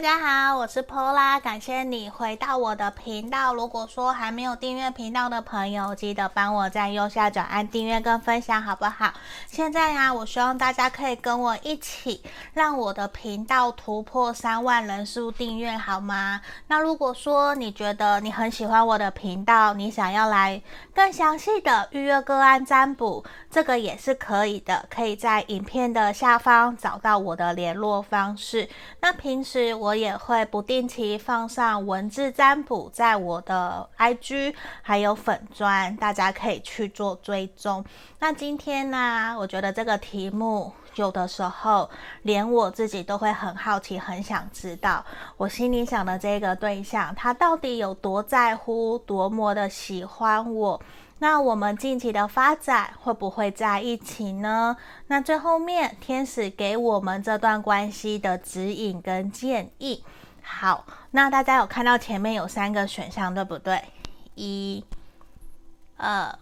大家好，我是 Pola，感谢你回到我的频道。如果说还没有订阅频道的朋友，记得帮我在右下角按订阅跟分享，好不好？现在呀、我希望大家可以跟我一起，让我的频道突破三万人数订阅，好吗？那如果说你觉得你很喜欢我的频道，你想要来更详细的预约个案占卜，这个也是可以的，可以在影片的下方找到我的联络方式。那平时我我也会不定期放上文字占卜在我的 IG 还有粉专，大家可以去做追踪。那今天呢，我觉得这个题目有的时候连我自己都会很好奇，很想知道我心里想的这个对象，他到底有多在乎，多么的喜欢我。那我们近期的发展会不会在一起呢？那最后面天使给我们这段关系的指引跟建议。好，那大家有看到前面有三个选项，对不对？一、二、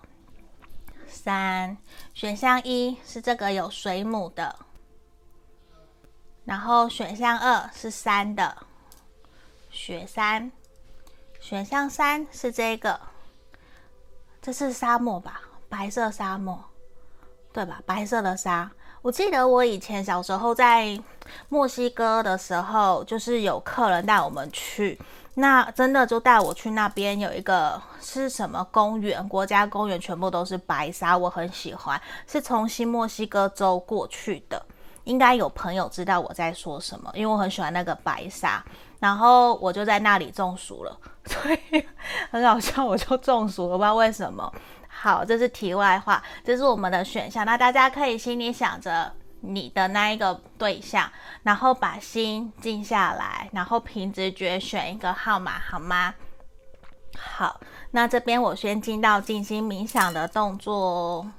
三。选项一是这个有水母的，然后选项二是山的，雪山。选项三是这个。这是沙漠吧？白色沙漠，对吧？白色的沙。我记得我以前小时候在墨西哥的时候，就是有客人带我们去，那真的就带我去那边有一个是什么公园？国家公园，全部都是白沙，我很喜欢。是从新墨西哥州过去的，应该有朋友知道我在说什么，因为我很喜欢那个白沙。然后我就在那里中暑了，所以很好笑，我就中暑了，不知道为什么。好，这是题外话，这是我们的选项。那大家可以心里想着你的那一个对象，然后把心静下来，然后凭直觉选一个号码，好吗？好，那这边我先进到静心冥想的动作哦。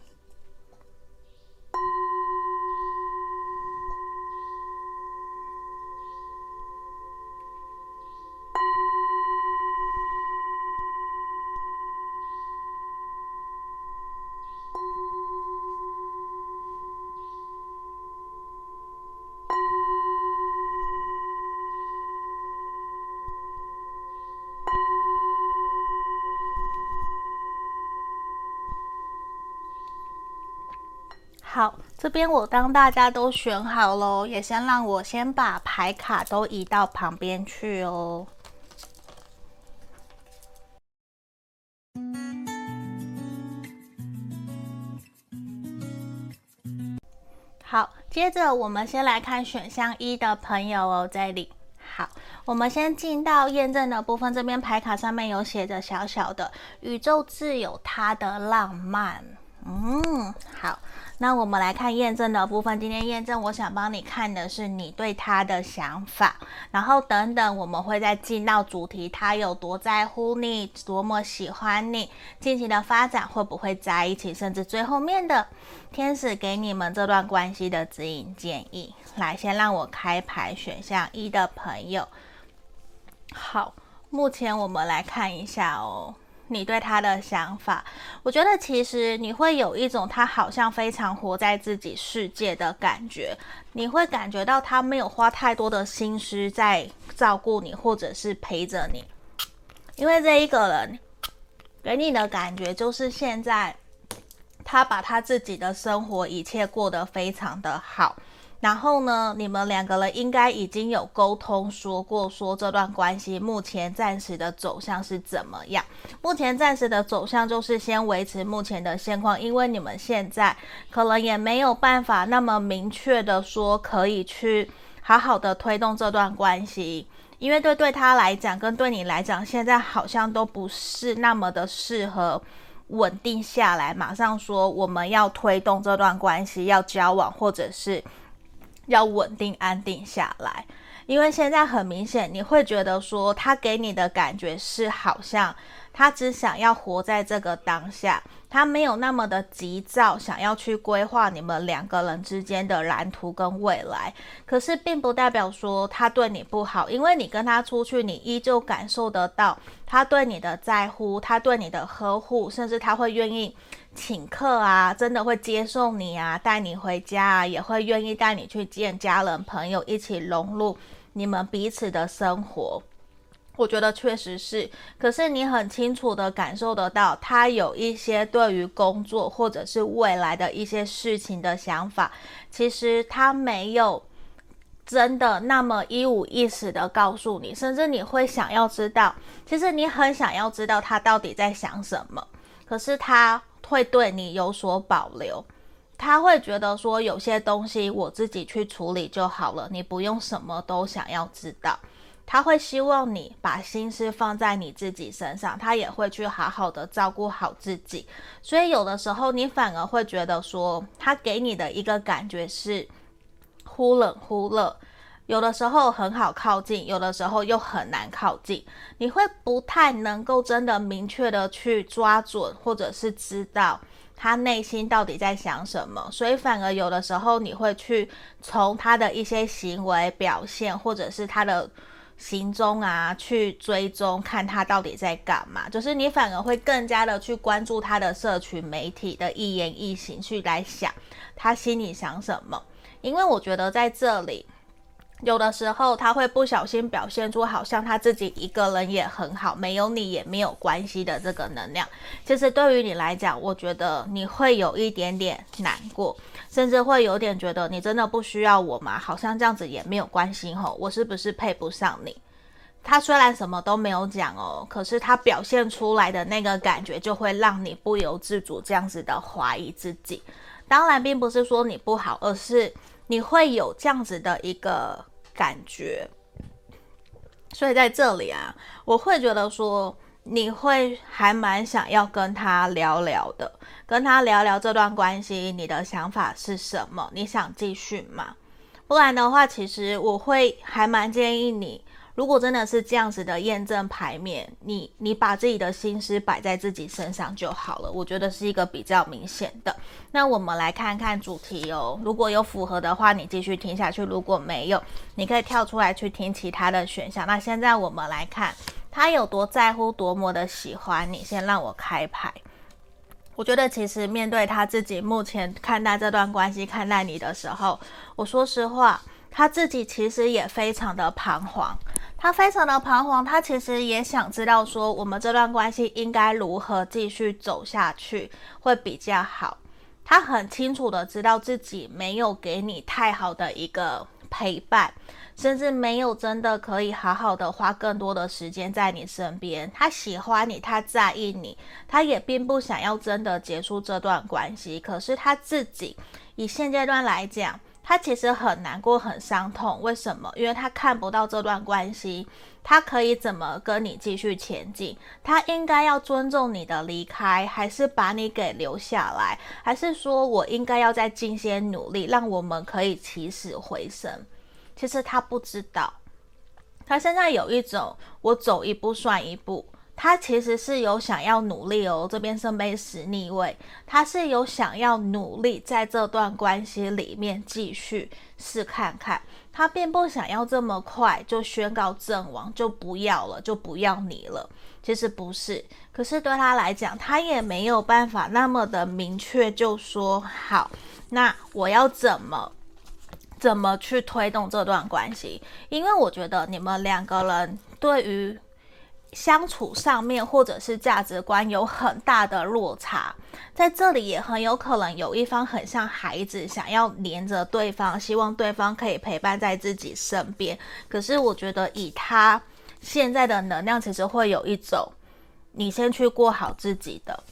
这边我当大家都选好喽，也先让我先把牌卡都移到旁边去哦。好，接着我们先来看选项一的朋友哦，这里。好，我们先进到验证的部分，这边牌卡上面有写着小小的“宇宙自有它的浪漫”。嗯，好。那我们来看验证的部分。今天验证，我想帮你看的是你对他的想法，然后等等，我们会再进到主题，他有多在乎你，多么喜欢你，近期的发展会不会在一起，甚至最后面的天使给你们这段关系的指引建议。来，先让我开牌，选项一的朋友。好，目前我们来看一下哦。你对他的想法，我觉得其实你会有一种他好像非常活在自己世界的感觉，你会感觉到他没有花太多的心思在照顾你，或者是陪着你，因为这一个人给你的感觉就是现在他把他自己的生活一切过得非常的好。然后呢，你们两个人应该已经有沟通说过，说这段关系目前暂时的走向是怎么样？目前暂时的走向就是先维持目前的现况，因为你们现在可能也没有办法那么明确的说可以去好好的推动这段关系，因为对对他来讲跟对你来讲，现在好像都不是那么的适合稳定下来，马上说我们要推动这段关系，要交往，或者是。要稳定安定下来，因为现在很明显，你会觉得说他给你的感觉是好像他只想要活在这个当下，他没有那么的急躁，想要去规划你们两个人之间的蓝图跟未来。可是并不代表说他对你不好，因为你跟他出去，你依旧感受得到他对你的在乎，他对你的呵护，甚至他会愿意。请客啊，真的会接送你啊，带你回家啊，也会愿意带你去见家人朋友，一起融入你们彼此的生活。我觉得确实是，可是你很清楚地感受得到，他有一些对于工作或者是未来的一些事情的想法，其实他没有真的那么一五一十地告诉你，甚至你会想要知道，其实你很想要知道他到底在想什么，可是他会对你有所保留，他会觉得说有些东西我自己去处理就好了，你不用什么都想要知道。他会希望你把心思放在你自己身上，他也会去好好的照顾好自己。所以有的时候你反而会觉得说，他给你的一个感觉是忽冷忽热，有的时候很好靠近，有的时候又很难靠近。你会不太能够真的明确的去抓准，或者是知道他内心到底在想什么。所以反而有的时候你会去从他的一些行为表现，或者是他的。行踪啊，去追踪看他到底在干嘛，就是你反而会更加的去关注他的社群媒体的一言一行，去来想他心里想什么。因为我觉得在这里。有的时候他会不小心表现出好像他自己一个人也很好，没有你也没有关系的这个能量。其实对于你来讲，我觉得你会有一点点难过，甚至会有点觉得你真的不需要我吗？好像这样子也没有关系吼，我是不是配不上你？他虽然什么都没有讲哦，可是他表现出来的那个感觉就会让你不由自主这样子的怀疑自己。当然，并不是说你不好，而是你会有这样子的一个。感觉，所以在这里啊，我会觉得说，你会还蛮想要跟他聊聊的，跟他聊聊这段关系，你的想法是什么？你想继续吗？不然的话，其实我会还蛮建议你。如果真的是这样子的验证牌面，你你把自己的心思摆在自己身上就好了，我觉得是一个比较明显的。那我们来看看主题哦，如果有符合的话，你继续听下去；如果没有，你可以跳出来去听其他的选项。那现在我们来看他有多在乎，多么的喜欢你。先让我开牌。我觉得其实面对他自己目前看待这段关系、看待你的时候，我说实话，他自己其实也非常的彷徨。他非常的彷徨，他其实也想知道说，我们这段关系应该如何继续走下去会比较好。他很清楚的知道自己没有给你太好的一个陪伴，甚至没有真的可以好好的花更多的时间在你身边。他喜欢你，他在意你，他也并不想要真的结束这段关系。可是他自己以现阶段来讲。他其实很难过，很伤痛。为什么？因为他看不到这段关系，他可以怎么跟你继续前进？他应该要尊重你的离开，还是把你给留下来？还是说我应该要再尽些努力，让我们可以起死回生？其实他不知道，他现在有一种我走一步算一步。他其实是有想要努力哦，这边圣杯十逆位，他是有想要努力在这段关系里面继续试看看，他并不想要这么快就宣告阵亡，就不要了，就不要你了。其实不是，可是对他来讲，他也没有办法那么的明确就说好，那我要怎么怎么去推动这段关系？因为我觉得你们两个人对于。相处上面，或者是价值观有很大的落差，在这里也很有可能有一方很像孩子，想要黏着对方，希望对方可以陪伴在自己身边。可是我觉得以他现在的能量，其实会有一种，你先去过好自己的。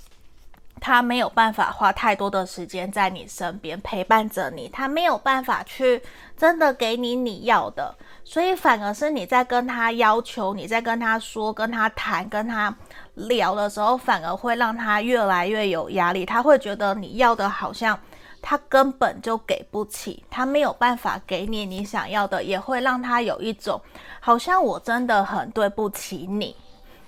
他没有办法花太多的时间在你身边陪伴着你，他没有办法去真的给你你要的，所以反而是你在跟他要求，你在跟他说、跟他谈、跟他聊的时候，反而会让他越来越有压力。他会觉得你要的好像他根本就给不起，他没有办法给你你想要的，也会让他有一种好像我真的很对不起你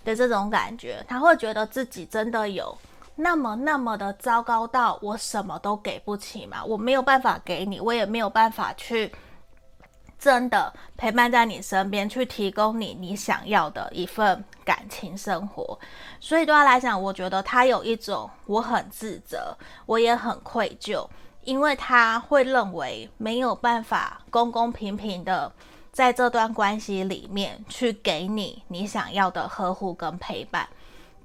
的这种感觉。他会觉得自己真的有。那么那么的糟糕到我什么都给不起吗？我没有办法给你，我也没有办法去真的陪伴在你身边，去提供你你想要的一份感情生活。所以对他来讲，我觉得他有一种我很自责，我也很愧疚，因为他会认为没有办法公公平平的在这段关系里面去给你你想要的呵护跟陪伴。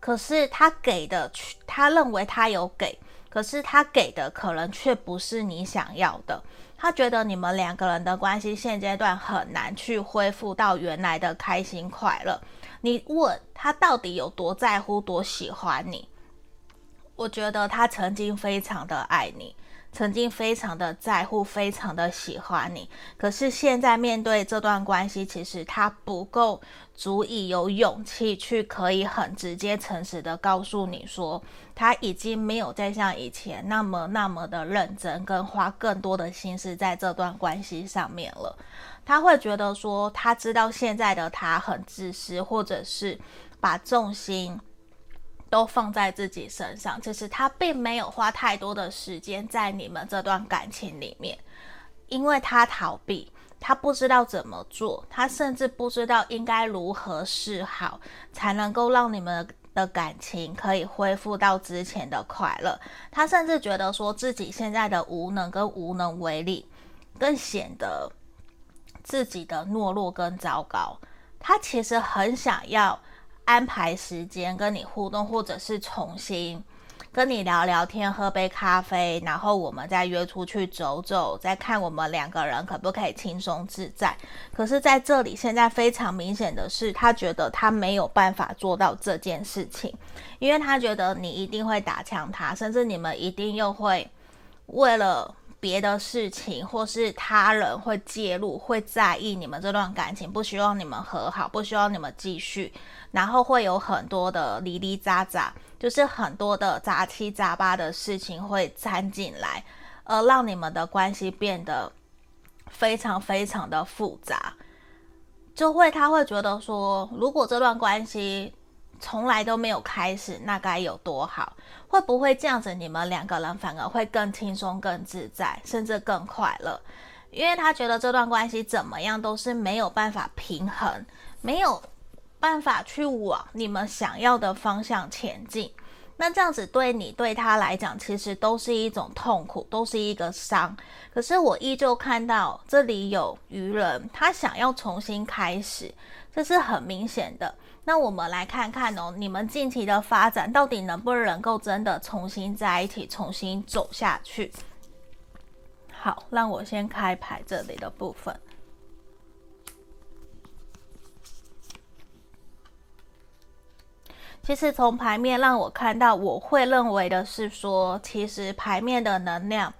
可是他给的，他认为他有给，可是他给的可能却不是你想要的。他觉得你们两个人的关系现阶段很难去恢复到原来的开心快乐。你问他到底有多在乎、多喜欢你？我觉得他曾经非常的爱你。曾经非常的在乎，非常的喜欢你，可是现在面对这段关系，其实他不够足以有勇气去可以很直接、诚实的告诉你说，他已经没有再像以前那么那么的认真，跟花更多的心思在这段关系上面了。他会觉得说，他知道现在的他很自私，或者是把重心。都放在自己身上，其实他并没有花太多的时间在你们这段感情里面，因为他逃避，他不知道怎么做，他甚至不知道应该如何是好，才能够让你们的感情可以恢复到之前的快乐。他甚至觉得说自己现在的无能跟无能为力，更显得自己的懦弱跟糟糕。他其实很想要。安排时间跟你互动，或者是重新跟你聊聊天，喝杯咖啡，然后我们再约出去走走，再看我们两个人可不可以轻松自在。可是在这里，现在非常明显的是，他觉得他没有办法做到这件事情，因为他觉得你一定会打枪他，甚至你们一定又会为了。别的事情，或是他人会介入，会在意你们这段感情，不希望你们和好，不希望你们继续，然后会有很多的哩哩杂杂，就是很多的杂七杂八的事情会掺进来，而让你们的关系变得非常非常的复杂，就会他会觉得说，如果这段关系。从来都没有开始，那该有多好？会不会这样子，你们两个人反而会更轻松、更自在，甚至更快乐？因为他觉得这段关系怎么样都是没有办法平衡，没有办法去往你们想要的方向前进。那这样子对你对他来讲，其实都是一种痛苦，都是一个伤。可是我依旧看到这里有愚人，他想要重新开始，这是很明显的。那我们来看看哦，你们近期的发展到底能不能够真的重新在一起，重新走下去？好，让我先开牌这里的部分。其实从牌面让我看到，我会认为的是说，其实牌面的能量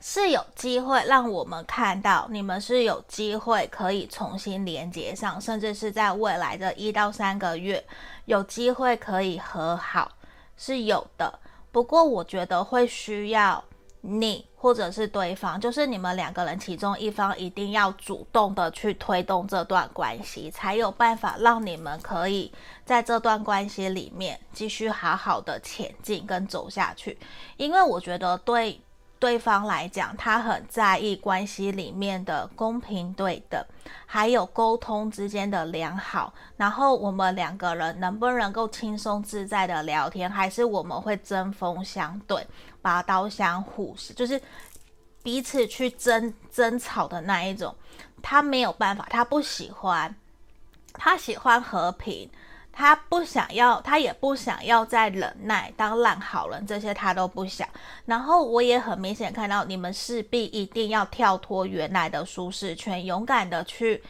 是有机会让我们看到，你们是有机会可以重新连接上，甚至是在未来的一到三个月有机会可以和好，是有的。不过我觉得会需要你。或者是对方，就是你们两个人其中一方一定要主动的去推动这段关系，才有办法让你们可以在这段关系里面继续好好的前进跟走下去。因为我觉得对对方来讲，他很在意关系里面的公平对等，还有沟通之间的良好。然后我们两个人能不能够轻松自在的聊天，还是我们会针锋相对？拔刀相互是，就是彼此去争争吵的那一种，他没有办法，他不喜欢，他喜欢和平，他不想要，他也不想要再忍耐当烂好人，这些他都不想。然后我也很明显看到，你们势必一定要跳脱原来的舒适圈，勇敢的去，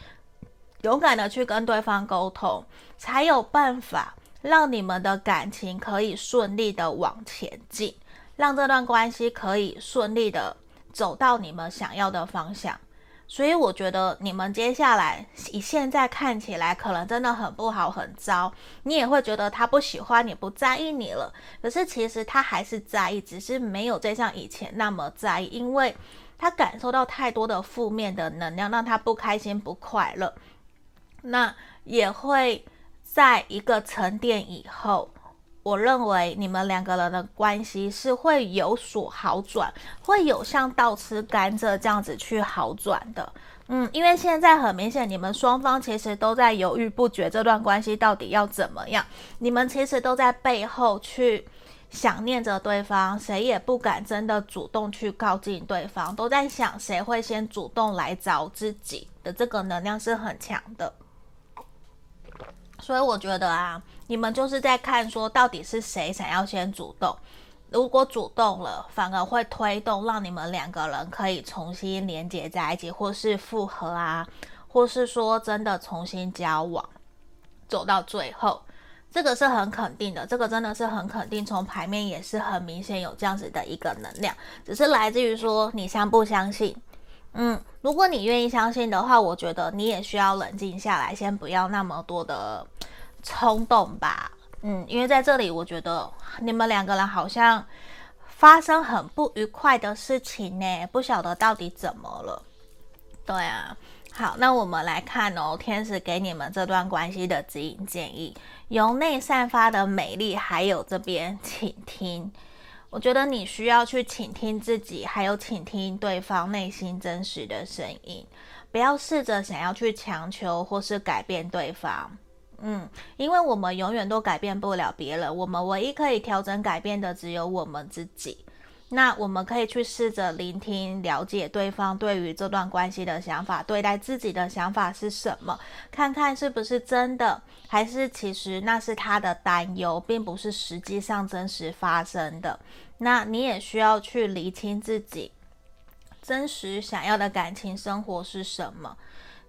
勇敢的去跟对方沟通，才有办法让你们的感情可以顺利的往前进。让这段关系可以顺利的走到你们想要的方向，所以我觉得你们接下来以现在看起来可能真的很不好、很糟，你也会觉得他不喜欢你、不在意你了。可是其实他还是在意，只是没有再像以前那么在意，因为他感受到太多的负面的能量，让他不开心、不快乐。那也会在一个沉淀以后。我认为你们两个人的关系是会有所好转，会有像倒吃甘蔗这样子去好转的。嗯，因为现在很明显，你们双方其实都在犹豫不决，这段关系到底要怎么样？你们其实都在背后去想念着对方，谁也不敢真的主动去靠近对方，都在想谁会先主动来找自己的这个能量是很强的。所以我觉得啊，你们就是在看说到底是谁想要先主动，如果主动了，反而会推动让你们两个人可以重新连接在一起，或是复合啊，或是说真的重新交往，走到最后。这个是很肯定的，这个真的是很肯定，从牌面也是很明显有这样子的一个能量，只是来自于说你相不相信。嗯，如果你愿意相信的话，我觉得你也需要冷静下来，先不要那么多的冲动吧。嗯，因为在这里，我觉得你们两个人好像发生很不愉快的事情呢，不晓得到底怎么了。对啊。好，那我们来看哦，天使给你们这段关系的指引建议，由内散发的美丽，还有这边倾听。我觉得你需要去倾听自己，还有倾听对方内心真实的声音，不要试着想要去强求或是改变对方。嗯，因为我们永远都改变不了别人，我们唯一可以调整改变的只有我们自己。那我们可以去试着聆听、了解对方对于这段关系的想法，对待自己的想法是什么？看看是不是真的，还是其实那是他的担忧，并不是实际上真实发生的。那你也需要去厘清自己真实想要的感情生活是什么。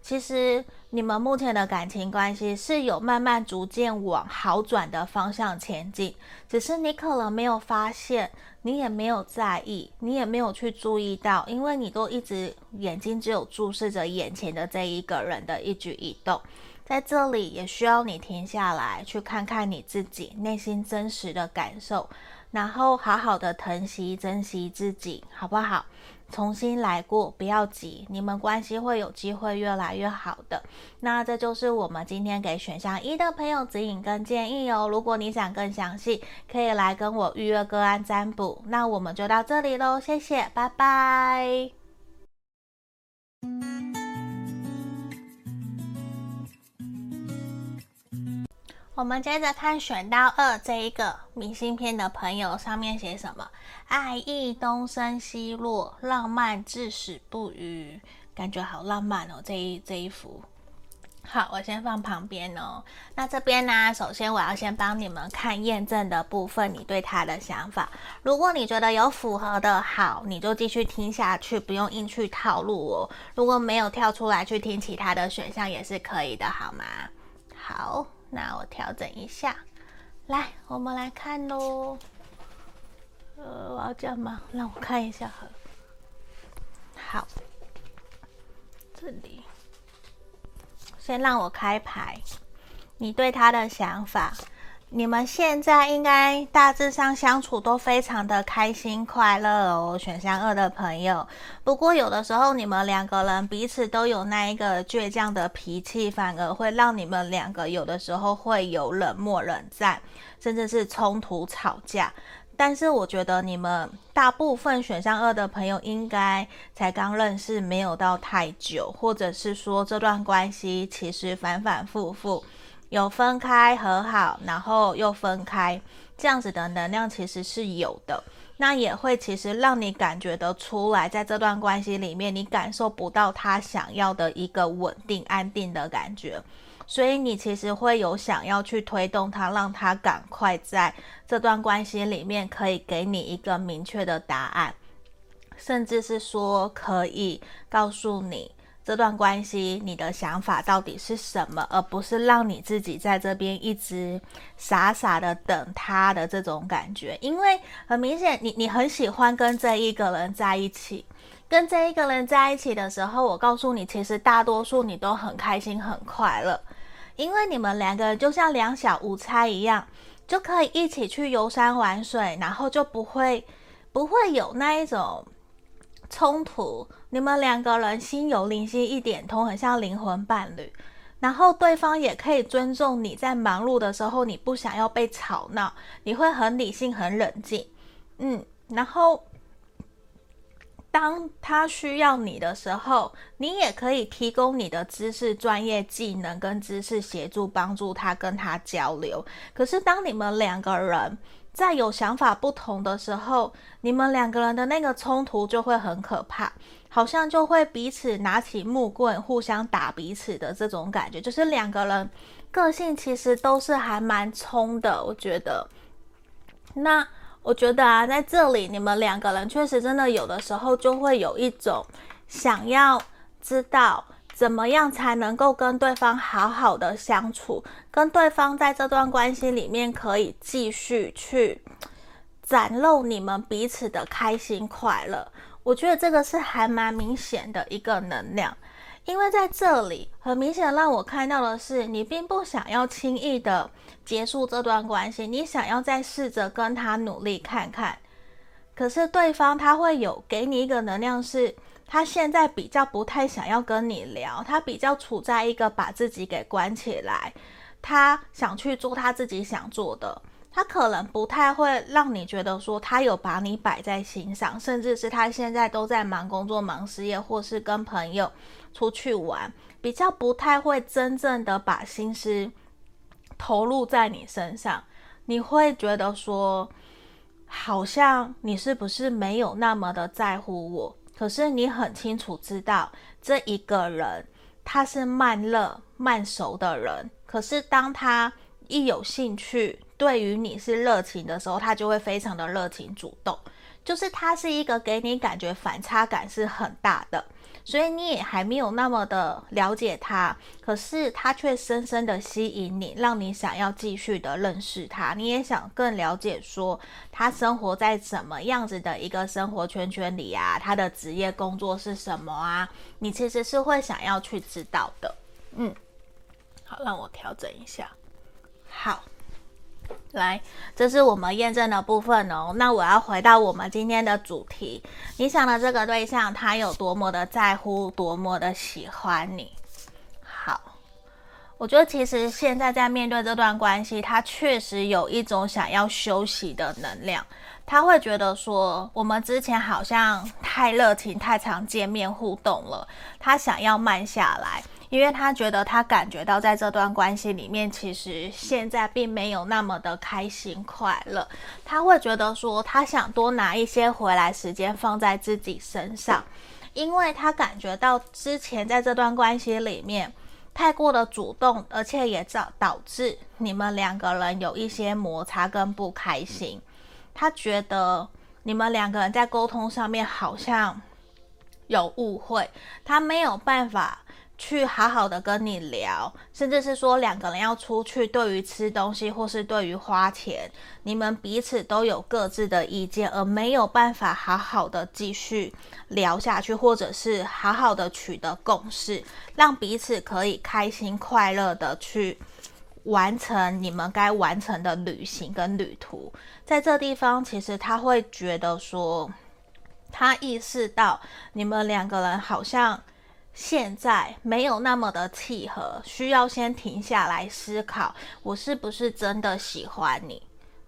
其实你们目前的感情关系是有慢慢逐渐往好转的方向前进，只是你可能没有发现，你也没有在意，你也没有去注意到，因为你都一直眼睛只有注视着眼前的这一个人的一举一动，在这里也需要你停下来，去看看你自己内心真实的感受，然后好好的疼惜、珍惜自己，好不好？重新来过，不要急，你们关系会有机会越来越好的。那这就是我们今天给选项一的朋友指引跟建议哦。如果你想更详细，可以来跟我预约个案占卜。那我们就到这里喽，谢谢，拜拜。我们接着看选到二这一个明信片的朋友，上面写什么？爱意东升西落，浪漫至死不渝，感觉好浪漫哦！这一这一幅，好，我先放旁边哦。那这边呢，首先我要先帮你们看验证的部分，你对他的想法。如果你觉得有符合的，好，你就继续听下去，不用硬去套路哦。如果没有跳出来去听其他的选项，也是可以的，好吗？好。那我调整一下，来，我们来看喽。呃，我要这样吗？让我看一下。好，这里，先让我开牌，你对他的想法。你们现在应该大致上相处都非常的开心快乐哦，选项二的朋友。不过有的时候你们两个人彼此都有那一个倔强的脾气，反而会让你们两个有的时候会有冷漠冷战，甚至是冲突吵架。但是我觉得你们大部分选项二的朋友应该才刚认识，没有到太久，或者是说这段关系其实反反复复。有分开和好，然后又分开，这样子的能量其实是有的。那也会其实让你感觉得出来，在这段关系里面，你感受不到他想要的一个稳定安定的感觉，所以你其实会有想要去推动他，让他赶快在这段关系里面可以给你一个明确的答案，甚至是说可以告诉你。这段关系，你的想法到底是什么？而不是让你自己在这边一直傻傻的等他的这种感觉。因为很明显，你你很喜欢跟这一个人在一起，跟这一个人在一起的时候，我告诉你，其实大多数你都很开心、很快乐，因为你们两个人就像两小无猜一样，就可以一起去游山玩水，然后就不会不会有那一种冲突。你们两个人心有灵犀一点通，很像灵魂伴侣。然后对方也可以尊重你在忙碌的时候，你不想要被吵闹，你会很理性、很冷静。嗯，然后当他需要你的时候，你也可以提供你的知识、专业技能跟知识协助，帮助他跟他交流。可是当你们两个人在有想法不同的时候，你们两个人的那个冲突就会很可怕，好像就会彼此拿起木棍互相打彼此的这种感觉，就是两个人个性其实都是还蛮冲的，我觉得。那我觉得啊，在这里你们两个人确实真的有的时候就会有一种想要知道。怎么样才能够跟对方好好的相处，跟对方在这段关系里面可以继续去展露你们彼此的开心快乐？我觉得这个是还蛮明显的一个能量，因为在这里很明显让我看到的是，你并不想要轻易的结束这段关系，你想要再试着跟他努力看看，可是对方他会有给你一个能量是。他现在比较不太想要跟你聊，他比较处在一个把自己给关起来，他想去做他自己想做的，他可能不太会让你觉得说他有把你摆在心上，甚至是他现在都在忙工作、忙事业，或是跟朋友出去玩，比较不太会真正的把心思投入在你身上，你会觉得说，好像你是不是没有那么的在乎我？可是你很清楚知道，这一个人他是慢热慢熟的人。可是当他一有兴趣，对于你是热情的时候，他就会非常的热情主动。就是他是一个给你感觉反差感是很大的。所以你也还没有那么的了解他，可是他却深深的吸引你，让你想要继续的认识他。你也想更了解说他生活在怎么样子的一个生活圈圈里啊，他的职业工作是什么啊？你其实是会想要去知道的。嗯，好，让我调整一下。好。来，这是我们验证的部分哦。那我要回到我们今天的主题，你想的这个对象，他有多么的在乎，多么的喜欢你。好，我觉得其实现在在面对这段关系，他确实有一种想要休息的能量。他会觉得说，我们之前好像太热情，太常见面互动了，他想要慢下来。因为他觉得他感觉到在这段关系里面，其实现在并没有那么的开心快乐。他会觉得说，他想多拿一些回来时间放在自己身上，因为他感觉到之前在这段关系里面太过的主动，而且也导导致你们两个人有一些摩擦跟不开心。他觉得你们两个人在沟通上面好像有误会，他没有办法。去好好的跟你聊，甚至是说两个人要出去，对于吃东西或是对于花钱，你们彼此都有各自的意见，而没有办法好好的继续聊下去，或者是好好的取得共识，让彼此可以开心快乐的去完成你们该完成的旅行跟旅途。在这地方，其实他会觉得说，他意识到你们两个人好像。现在没有那么的契合，需要先停下来思考，我是不是真的喜欢你？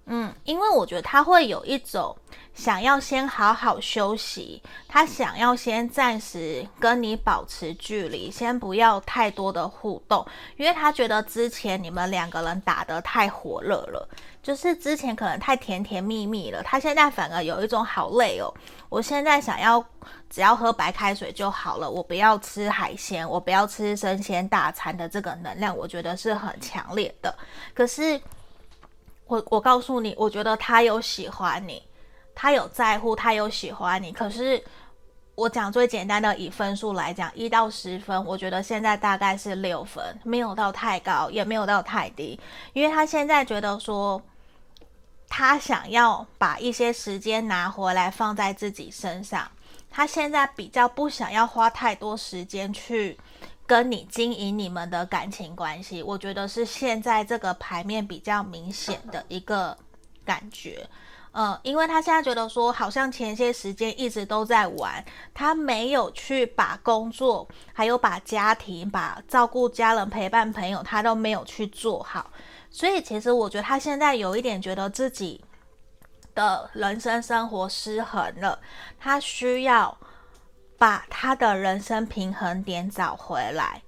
嗯，因为我觉得他会有一种想要先好好休息，他想要先暂时跟你保持距离，先不要太多的互动，因为他觉得之前你们两个人打得太火热了。就是之前可能太甜甜蜜蜜了，他现在反而有一种好累哦。我现在想要只要喝白开水就好了，我不要吃海鲜，我不要吃生鲜大餐的这个能量，我觉得是很强烈的。可是我我告诉你，我觉得他有喜欢你，他有在乎，他有喜欢你。可是我讲最简单的，以分数来讲，一到十分，我觉得现在大概是六分，没有到太高，也没有到太低，因为他现在觉得说。他想要把一些时间拿回来放在自己身上，他现在比较不想要花太多时间去跟你经营你们的感情关系。我觉得是现在这个牌面比较明显的一个感觉，呃，因为他现在觉得说，好像前些时间一直都在玩，他没有去把工作，还有把家庭、把照顾家人、陪伴朋友，他都没有去做好。所以，其实我觉得他现在有一点觉得自己的人生生活失衡了，他需要把他的人生平衡点找回来。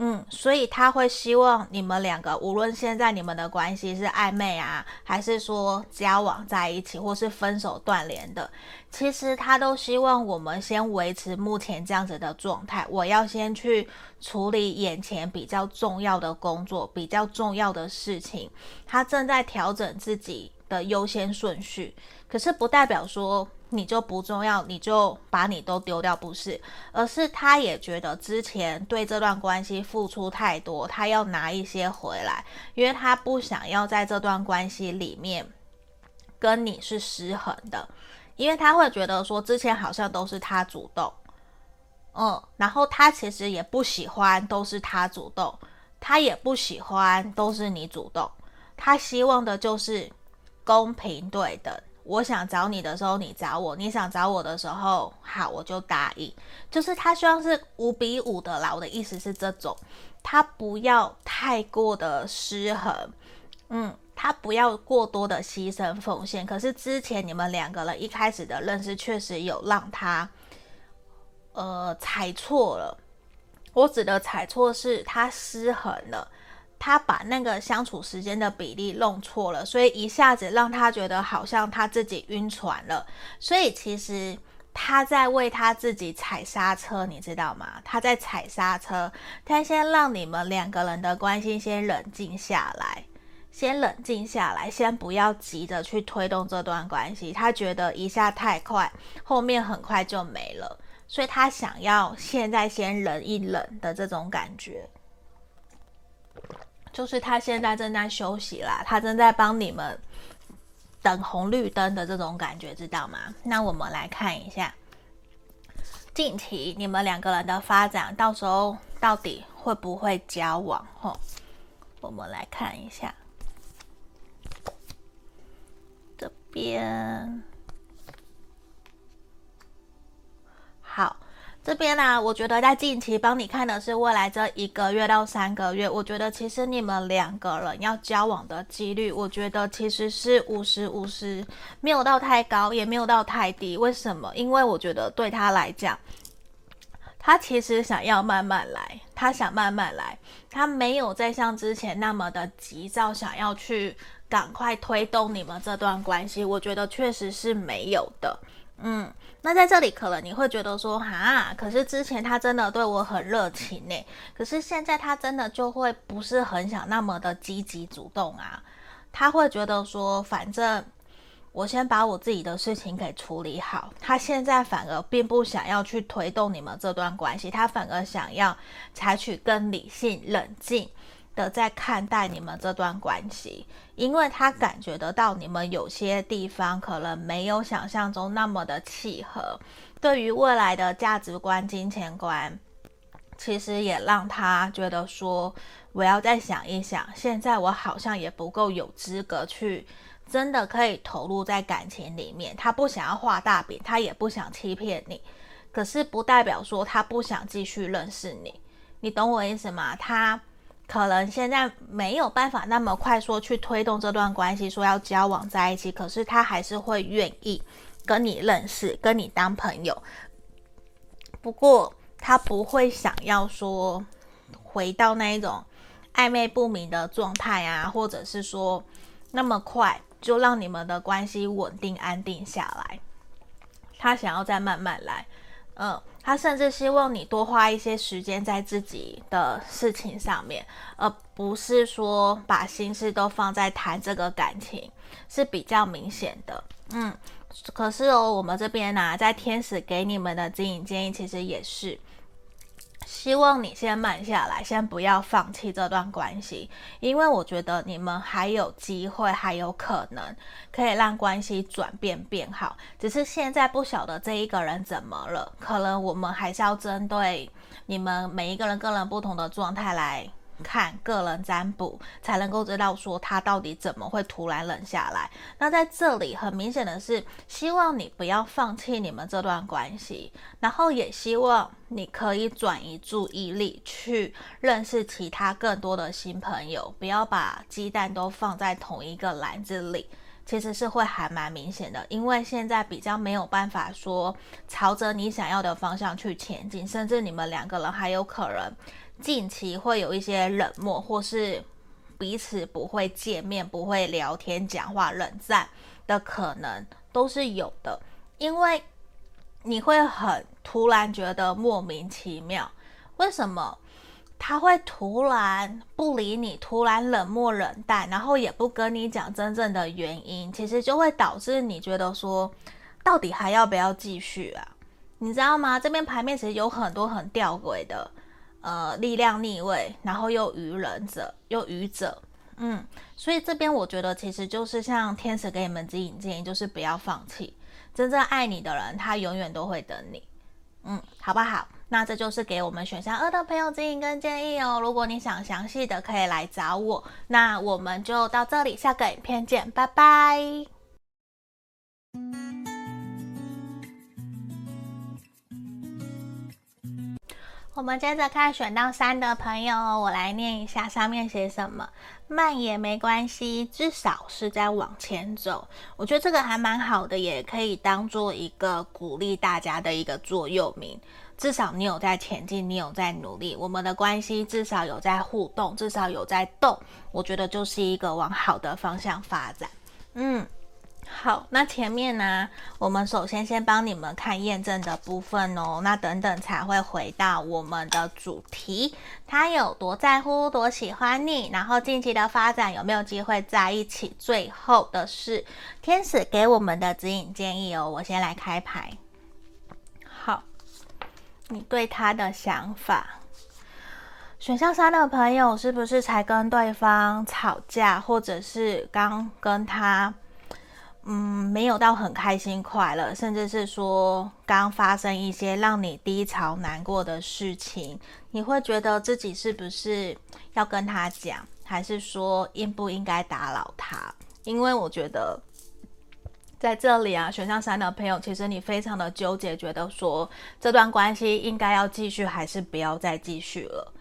嗯，所以他会希望你们两个，无论现在你们的关系是暧昧啊，还是说交往在一起，或是分手断联的，其实他都希望我们先维持目前这样子的状态。我要先去处理眼前比较重要的工作，比较重要的事情。他正在调整自己的优先顺序，可是不代表说。你就不重要，你就把你都丢掉，不是，而是他也觉得之前对这段关系付出太多，他要拿一些回来，因为他不想要在这段关系里面跟你是失衡的，因为他会觉得说之前好像都是他主动，嗯，然后他其实也不喜欢都是他主动，他也不喜欢都是你主动，他希望的就是公平对等。我想找你的时候，你找我；你想找我的时候，好，我就答应。就是他希望是五比五的啦，我的意思是这种，他不要太过的失衡，嗯，他不要过多的牺牲奉献。可是之前你们两个人一开始的认识，确实有让他，呃，踩错了。我指的踩错是他失衡了。他把那个相处时间的比例弄错了，所以一下子让他觉得好像他自己晕船了。所以其实他在为他自己踩刹车，你知道吗？他在踩刹车，他先让你们两个人的关系先冷静下来，先冷静下来，先不要急着去推动这段关系。他觉得一下太快，后面很快就没了，所以他想要现在先忍一忍的这种感觉。就是他现在正在休息啦，他正在帮你们等红绿灯的这种感觉，知道吗？那我们来看一下，近期你们两个人的发展，到时候到底会不会交往？吼，我们来看一下这边，好。这边呢、我觉得在近期帮你看的是未来这一个月到三个月，我觉得其实你们两个人要交往的几率，我觉得其实是五十五十，没有到太高，也没有到太低。为什么？因为我觉得对他来讲，他其实想要慢慢来，他想慢慢来，他没有再像之前那么的急躁，想要去赶快推动你们这段关系。我觉得确实是没有的。嗯，那在这里可能你会觉得说，哈，可是之前他真的对我很热情呢，可是现在他真的就会不是很想那么的积极主动啊，他会觉得说，反正我先把我自己的事情给处理好，他现在反而并不想要去推动你们这段关系，他反而想要采取更理性、冷静。的在看待你们这段关系，因为他感觉得到你们有些地方可能没有想象中那么的契合，对于未来的价值观、金钱观，其实也让他觉得说，我要再想一想，现在我好像也不够有资格去真的可以投入在感情里面。他不想要画大饼，他也不想欺骗你，可是不代表说他不想继续认识你，你懂我意思吗？他。可能现在没有办法那么快说去推动这段关系，说要交往在一起，可是他还是会愿意跟你认识，跟你当朋友。不过他不会想要说回到那一种暧昧不明的状态啊，或者是说那么快就让你们的关系稳定安定下来。他想要再慢慢来，嗯。他甚至希望你多花一些时间在自己的事情上面，而不是说把心思都放在谈这个感情，是比较明显的。嗯，可是哦，我们这边呢、在天使给你们的经营建议，其实也是。希望你先慢下来，先不要放弃这段关系，因为我觉得你们还有机会，还有可能可以让关系转变变好。只是现在不晓得这一个人怎么了，可能我们还是要针对你们每一个人个人不同的状态来。看个人占卜才能够知道说他到底怎么会突然冷下来。那在这里很明显的是，希望你不要放弃你们这段关系，然后也希望你可以转移注意力去认识其他更多的新朋友，不要把鸡蛋都放在同一个篮子里。其实是会还蛮明显的，因为现在比较没有办法说朝着你想要的方向去前进，甚至你们两个人还有可能。近期会有一些冷漠，或是彼此不会见面、不会聊天、讲话、冷战的可能都是有的，因为你会很突然觉得莫名其妙，为什么他会突然不理你，突然冷漠冷淡，然后也不跟你讲真正的原因，其实就会导致你觉得说，到底还要不要继续啊？你知道吗？这边牌面其实有很多很吊诡的。呃，力量逆位，然后又愚人者，又愚者，嗯，所以这边我觉得其实就是像天使给你们指引建议，就是不要放弃，真正爱你的人，他永远都会等你，嗯，好不好？那这就是给我们选项二的朋友指引跟建议哦。如果你想详细的，可以来找我。那我们就到这里，下个影片见，拜拜。我们接着看选到三的朋友，我来念一下上面写什么。慢也没关系，至少是在往前走。我觉得这个还蛮好的，也可以当做一个鼓励大家的一个座右铭。至少你有在前进，你有在努力，我们的关系至少有在互动，至少有在动。我觉得就是一个往好的方向发展。嗯。好，那前面呢，我们首先先帮你们看验证的部分哦，那等等才会回到我们的主题，他有多在乎，多喜欢你，然后近期的发展有没有机会在一起？最后的是天使给我们的指引建议哦，我先来开牌。好，你对他的想法，选项三的朋友是不是才跟对方吵架，或者是刚跟他？嗯，没有到很开心快乐，甚至是说刚发生一些让你低潮难过的事情，你会觉得自己是不是要跟他讲，还是说应不应该打扰他？因为我觉得在这里啊，选项三的朋友，其实你非常的纠结，觉得说这段关系应该要继续，还是不要再继续了。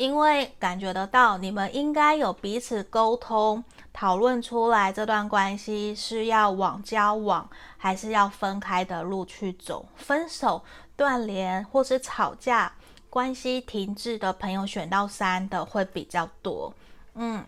因为感觉得到，你们应该有彼此沟通、讨论出来，这段关系是要往交往，还是要分开的路去走。分手、断联或是吵架、关系停滞的朋友，选到三的会比较多。嗯，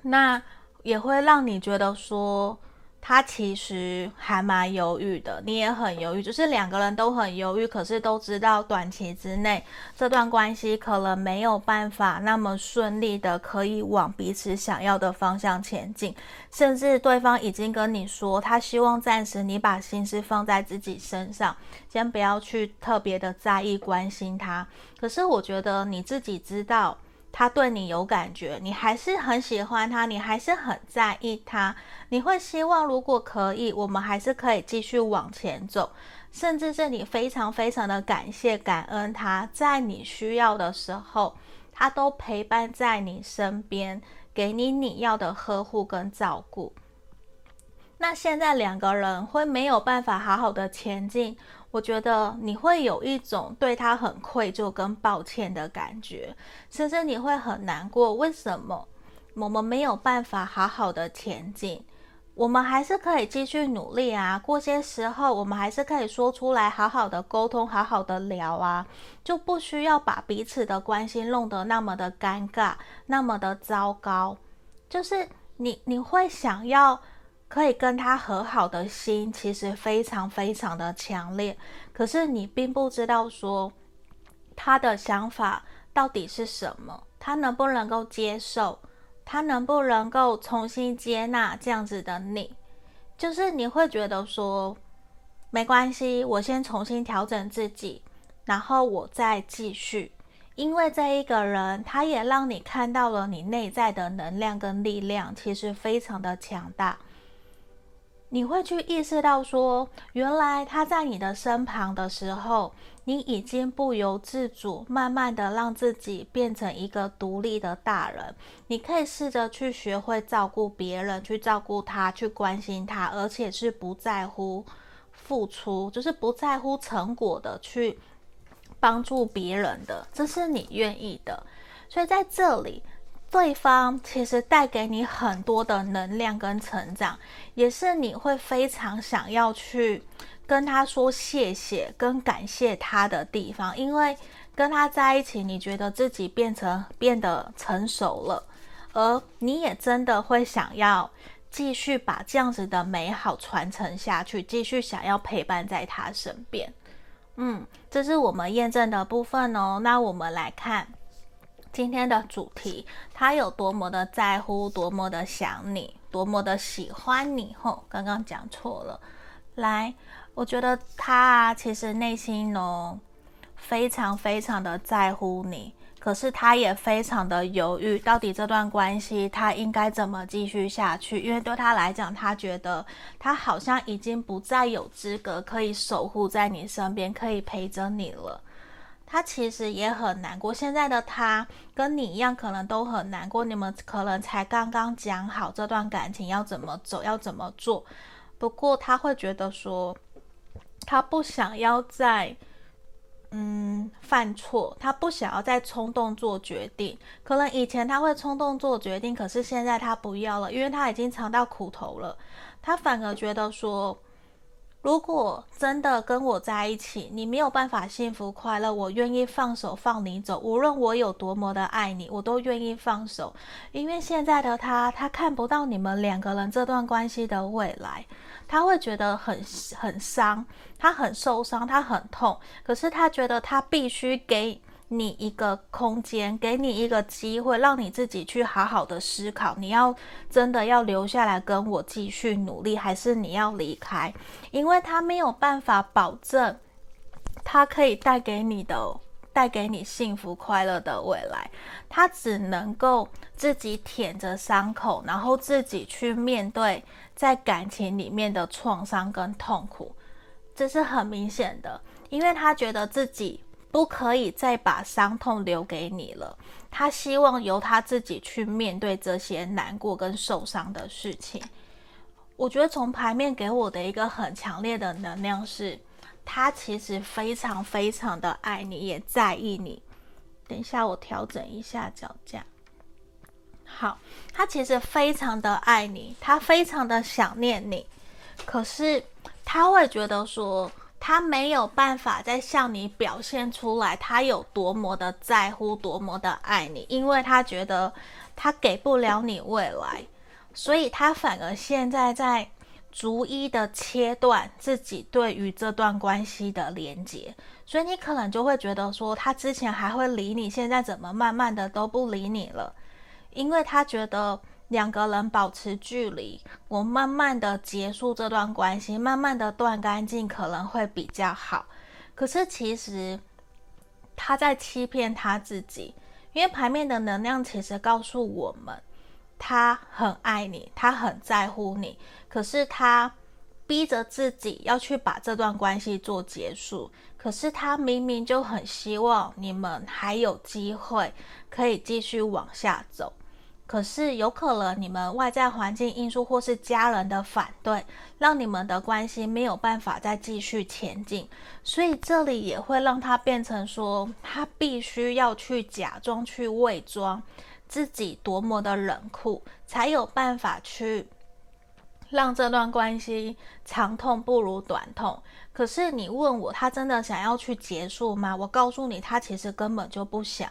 那也会让你觉得说。他其实还蛮犹豫的，你也很犹豫，就是两个人都很犹豫，可是都知道短期之内这段关系可能没有办法那么顺利的可以往彼此想要的方向前进，甚至对方已经跟你说，他希望暂时你把心思放在自己身上，先不要去特别的在意关心他。可是我觉得你自己知道。他对你有感觉，你还是很喜欢他，你还是很在意他，你会希望如果可以，我们还是可以继续往前走，甚至是你非常非常的感谢感恩他，在你需要的时候，他都陪伴在你身边，给你你要的呵护跟照顾。那现在两个人会没有办法好好的前进。我觉得你会有一种对他很愧疚跟抱歉的感觉，甚至你会很难过。为什么我们没有办法好好的前进？我们还是可以继续努力啊。过些时候，我们还是可以说出来，好好的沟通，好好的聊啊，就不需要把彼此的关心弄得那么的尴尬，那么的糟糕。就是你，你会想要。可以跟他和好的心其实非常非常的强烈，可是你并不知道说他的想法到底是什么，他能不能够接受，他能不能够重新接纳这样子的你，就是你会觉得说没关系，我先重新调整自己，然后我再继续，因为这一个人他也让你看到了你内在的能量跟力量，其实非常的强大。你会去意识到说，原来他在你的身旁的时候，你已经不由自主，慢慢的让自己变成一个独立的大人。你可以试着去学会照顾别人，去照顾他，去关心他，而且是不在乎付出，就是不在乎成果的去帮助别人的，这是你愿意的。所以在这里。对方其实带给你很多的能量跟成长，也是你会非常想要去跟他说谢谢跟感谢他的地方，因为跟他在一起，你觉得自己变成变得成熟了，而你也真的会想要继续把这样子的美好传承下去，继续想要陪伴在他身边。嗯，这是我们验证的部分哦。那我们来看今天的主题，他有多么的在乎，多么的想你，多么的喜欢你。吼、刚刚讲错了。来，我觉得他，其实内心哦。非常非常的在乎你，可是他也非常的犹豫，到底这段关系他应该怎么继续下去？因为对他来讲，他觉得他好像已经不再有资格可以守护在你身边，可以陪着你了。他其实也很难过，现在的他跟你一样，可能都很难过。你们可能才刚刚讲好这段感情要怎么走，要怎么做。不过他会觉得说，他不想要再。嗯，犯错，他不想要再冲动做决定。可能以前他会冲动做决定，可是现在他不要了，因为他已经尝到苦头了。他反而觉得说，如果真的跟我在一起，你没有办法幸福快乐，我愿意放手放你走。无论我有多么的爱你，我都愿意放手。因为现在的他，他看不到你们两个人这段关系的未来。他会觉得很很伤，他很受伤，他很痛。可是他觉得他必须给你一个空间，给你一个机会，让你自己去好好的思考。你要真的要留下来跟我继续努力，还是你要离开？因为他没有办法保证他可以带给你的。带给你幸福快乐的未来，他只能够自己舔着伤口，然后自己去面对在感情里面的创伤跟痛苦，这是很明显的，因为他觉得自己不可以再把伤痛留给你了，他希望由他自己去面对这些难过跟受伤的事情。我觉得从牌面给我的一个很强烈的能量是。他其实非常非常的爱你，也在意你。等一下，我调整一下脚架。好，他其实非常的爱你，他非常的想念你。可是他会觉得说，他没有办法再向你表现出来，他有多么的在乎，多么的爱你，因为他觉得他给不了你未来，所以他反而现在在。逐一的切断自己对于这段关系的连接，所以你可能就会觉得说，他之前还会理你，现在怎么慢慢的都不理你了？因为他觉得两个人保持距离，我慢慢的结束这段关系，慢慢的断干净可能会比较好。可是其实他在欺骗他自己，因为牌面的能量其实告诉我们。他很爱你，他很在乎你，可是他逼着自己要去把这段关系做结束。可是他明明就很希望你们还有机会可以继续往下走，可是有可能你们外在环境因素或是家人的反对，让你们的关系没有办法再继续前进。所以这里也会让他变成说，他必须要去假装去伪装。自己多么的冷酷，才有办法去让这段关系长痛不如短痛。可是你问我，他真的想要去结束吗？我告诉你，他其实根本就不想。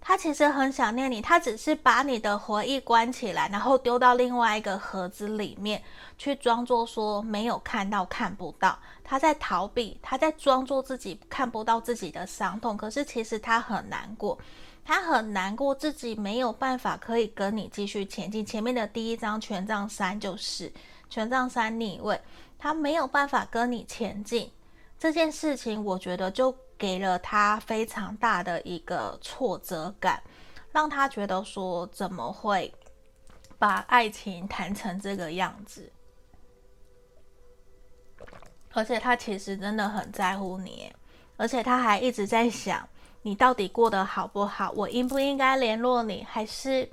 他其实很想念你，他只是把你的回忆关起来，然后丢到另外一个盒子里面去，装作说没有看到、看不到。他在逃避，他在装作自己看不到自己的伤痛。可是其实他很难过。他很难过，自己没有办法可以跟你继续前进。前面的第一张权杖三就是权杖三逆位，他没有办法跟你前进。这件事情，我觉得就给了他非常大的一个挫折感，让他觉得说怎么会把爱情谈成这个样子？而且他其实真的很在乎你，而且他还一直在想。你到底过得好不好？我应不应该联络你？还是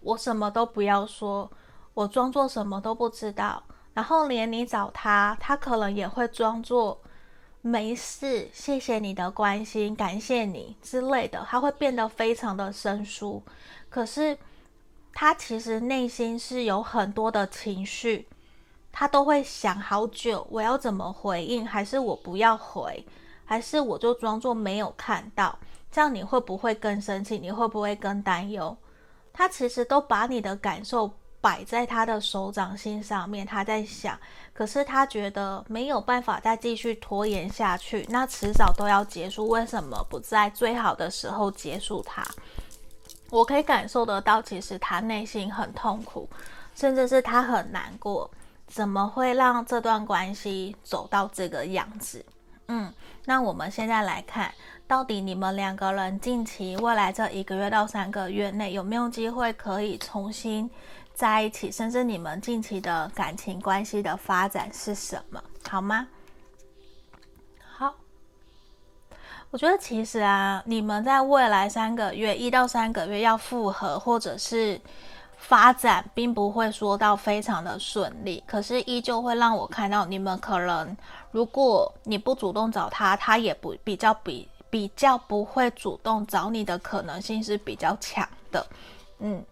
我什么都不要说？我装作什么都不知道，然后连你找他，他可能也会装作没事，谢谢你的关心，感谢你之类的，他会变得非常的生疏。可是他其实内心是有很多的情绪，他都会想好久，我要怎么回应？还是我不要回？还是我就装作没有看到？这样你会不会更生气？你会不会更担忧？他其实都把你的感受摆在他的手掌心上面，他在想，可是他觉得没有办法再继续拖延下去，那迟早都要结束，为什么不在最好的时候结束它？我可以感受得到，其实他内心很痛苦，甚至是他很难过，怎么会让这段关系走到这个样子？嗯，那我们现在来看。到底你们两个人近期未来这一个月到三个月内有没有机会可以重新在一起？甚至你们近期的感情关系的发展是什么？好吗？好，我觉得其实啊，你们在未来三个月，一到三个月要复合或者是发展，并不会说到非常的顺利，可是依旧会让我看到你们可能，如果你不主动找他，他也不比较比。比较不会主动找你的可能性是比较强的，嗯，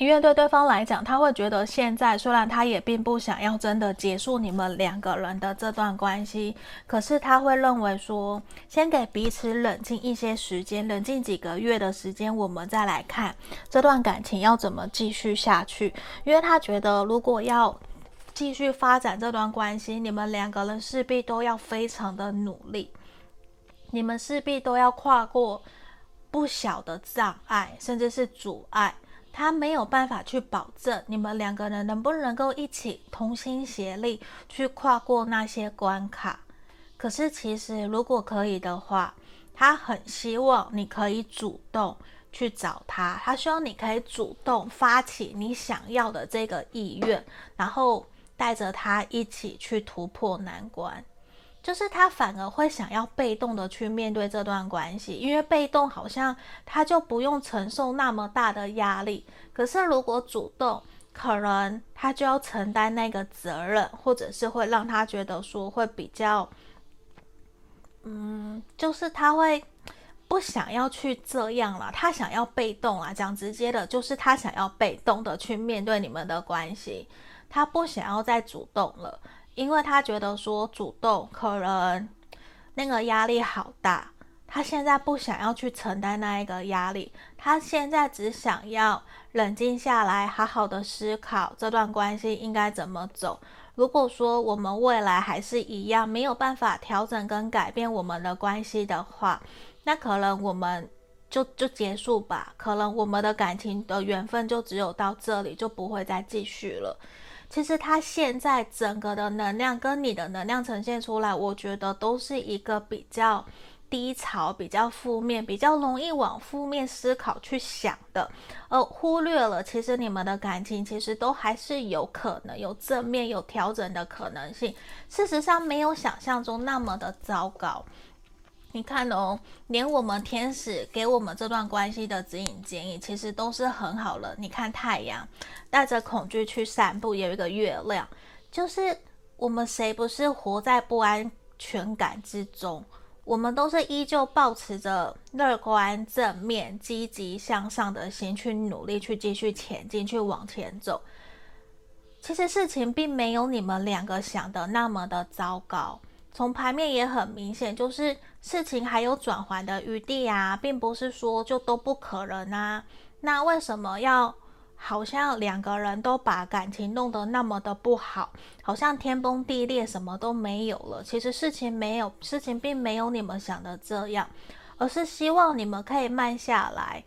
因为对对方来讲，他会觉得现在虽然他也并不想要真的结束你们两个人的这段关系，可是他会认为说，先给彼此冷静一些时间，冷静几个月的时间，我们再来看这段感情要怎么继续下去，因为他觉得如果要继续发展这段关系，你们两个人势必都要非常的努力。你们势必都要跨过不小的障碍，甚至是阻碍。他没有办法去保证你们两个人能不能够一起同心协力去跨过那些关卡。可是，其实如果可以的话，他很希望你可以主动去找他。他希望你可以主动发起你想要的这个意愿，然后带着他一起去突破难关。就是他反而会想要被动的去面对这段关系，因为被动好像他就不用承受那么大的压力。可是如果主动，可能他就要承担那个责任，或者是会让他觉得说会比较，嗯，就是他会不想要去这样了，他想要被动啊，讲直接的，就是他想要被动的去面对你们的关系，他不想要再主动了。因为他觉得说主动可能那个压力好大，他现在不想要去承担那一个压力，他现在只想要冷静下来，好好的思考这段关系应该怎么走。如果说我们未来还是一样没有办法调整跟改变我们的关系的话，那可能我们就就结束吧，可能我们的感情的缘分就只有到这里，就不会再继续了。其实他现在整个的能量跟你的能量呈现出来，我觉得都是一个比较低潮、比较负面、比较容易往负面思考去想的，而忽略了其实你们的感情其实都还是有可能有正面、有调整的可能性。事实上，没有想象中那么的糟糕。你看哦，连我们天使给我们这段关系的指引建议，其实都是很好的。你看太阳带着恐惧去散步，有一个月亮，就是我们谁不是活在不安全感之中？我们都是依旧保持着乐观、正面、积极向上的心去努力，去继续前进，去往前走。其实事情并没有你们两个想的那么的糟糕。从牌面也很明显，就是事情还有转圜的余地啊，并不是说就都不可能啊。那为什么要好像两个人都把感情弄得那么的不好，好像天崩地裂，什么都没有了？其实事情没有，事情并没有你们想的这样，而是希望你们可以慢下来，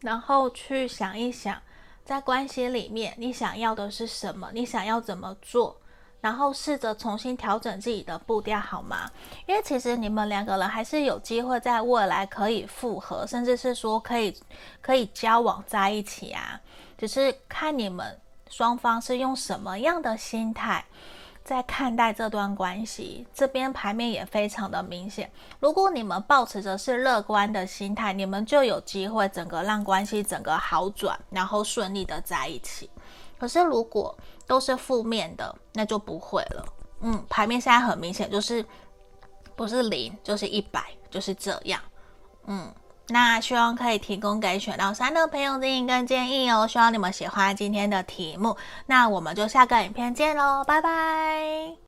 然后去想一想，在关系里面你想要的是什么，你想要怎么做。然后试着重新调整自己的步调，好吗？因为其实你们两个人还是有机会在未来可以复合，甚至是说可以可以交往在一起啊。只是看你们双方是用什么样的心态在看待这段关系。这边牌面也非常的明显，如果你们抱持着是乐观的心态，你们就有机会整个让关系整个好转，然后顺利的在一起。可是如果都是负面的，那就不会了。嗯，牌面现在很明显，就是不是零就是一百，就是这样。嗯，那希望可以提供给选到三的朋友指引跟建议哦。希望你们喜欢今天的题目，那我们就下个影片见喽，拜拜。